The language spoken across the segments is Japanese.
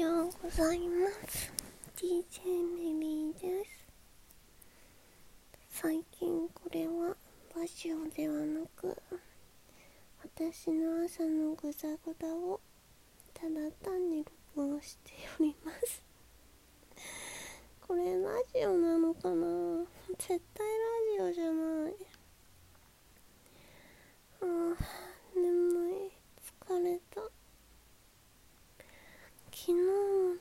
ようございます。DJ メリーです。最近これはラジオではなく私の朝のぐざぐざをただ単に録音しております。これラジオなのかな？絶対ラジオじゃないああ眠い疲れた昨日も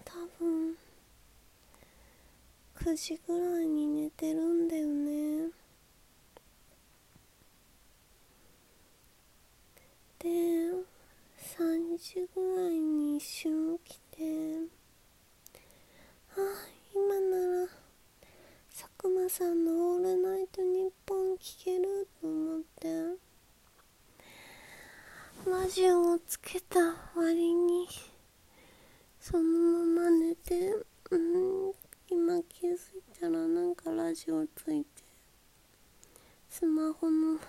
多分9時ぐらいに寝てるんだよね。で3時ぐらいに一瞬起きてあ今なら佐久間さんの「オールナイトニッポン」聞けると思ってラジオをつけた割にそのまま寝てうん今気づいたらなんかラジオついてスマホの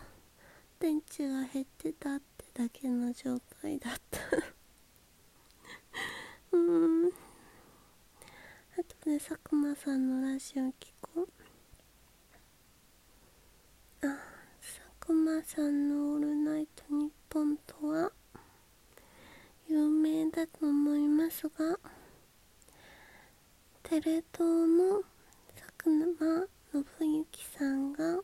電池が減ってたってだけの状態だった。うん。あとで佐久間さんのラジオ聞こう。あ佐久間さんの「オールナイトニッポン」とは有名だと思いますがテレ東の佐久間信之さんが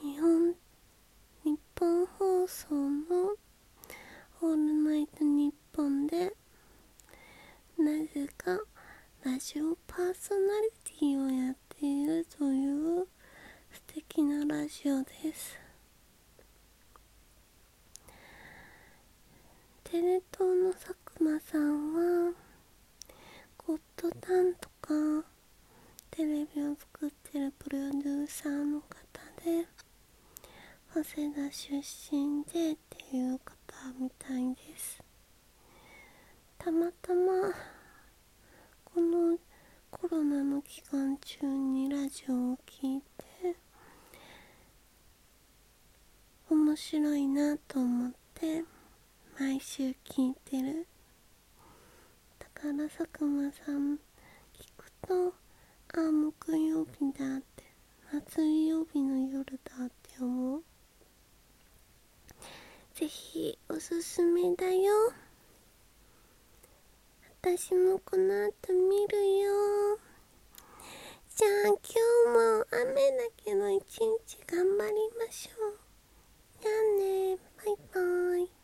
日本日本放送の「オールナイトニッポン」でなぜかラジオパーソナリティをやっているという素敵なラジオです。テレ東の佐久間さんはゴッドタンとかレビを作ってるプロデューサーの方で早稲田出身でっていう方みたいです。たまたまこのコロナの期間中にラジオを聴いて面白いなと思って毎週聞いてる。だから佐久間さん聞くとあ木曜日だって夏曜日の夜だって思う？ぜひおすすめだよ。私もこの後見るよ。じゃあ今日も雨だけど一日頑張りましょう。じゃあね。バイバイ。